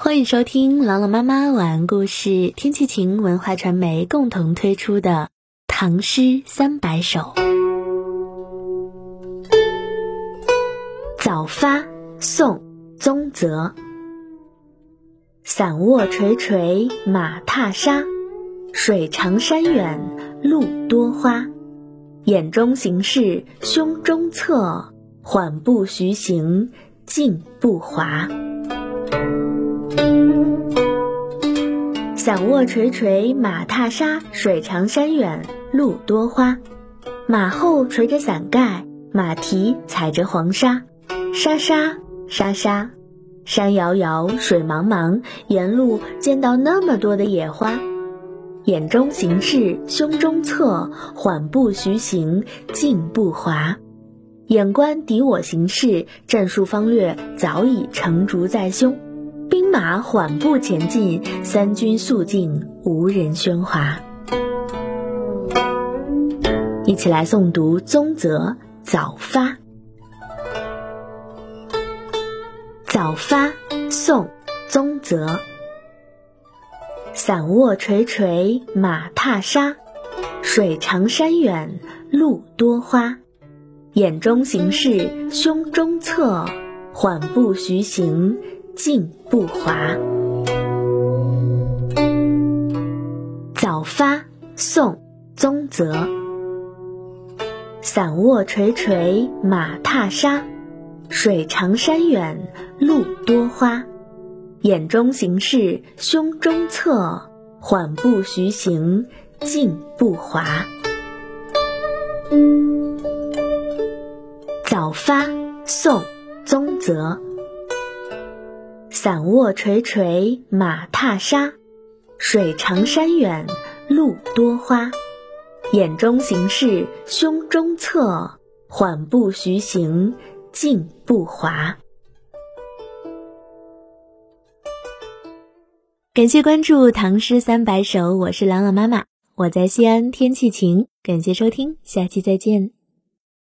欢迎收听朗朗妈妈晚安故事，天气晴文化传媒共同推出的《唐诗三百首》。早发，宋·宗泽。伞卧垂垂马踏沙，水长山远路多花。眼中行事胸中策，缓步徐行进步滑。伞卧垂垂马踏沙，水长山远路多花。马后垂着伞盖，马蹄踩着黄沙，沙沙沙沙，山遥遥水茫茫，沿路见到那么多的野花。眼中行事胸中策，缓步徐行进步滑。眼观敌我形势，战术方略早已成竹在胸。兵马缓步前进，三军肃静，无人喧哗。一起来诵读宗泽《早发》。早发，宋·宗泽。伞卧垂垂马踏沙，水长山远路多花。眼中行事胸中策，缓步徐行。静步滑。早发，宋·宗泽。伞卧垂垂马踏沙，水长山远路多花。眼中行事胸中策，缓步徐行静步滑。早发，宋·宗泽。伞卧垂垂马踏沙，水长山远路多花。眼中行事胸中策，缓步徐行静步滑。感谢关注《唐诗三百首》，我是朗朗妈妈，我在西安，天气晴。感谢收听，下期再见。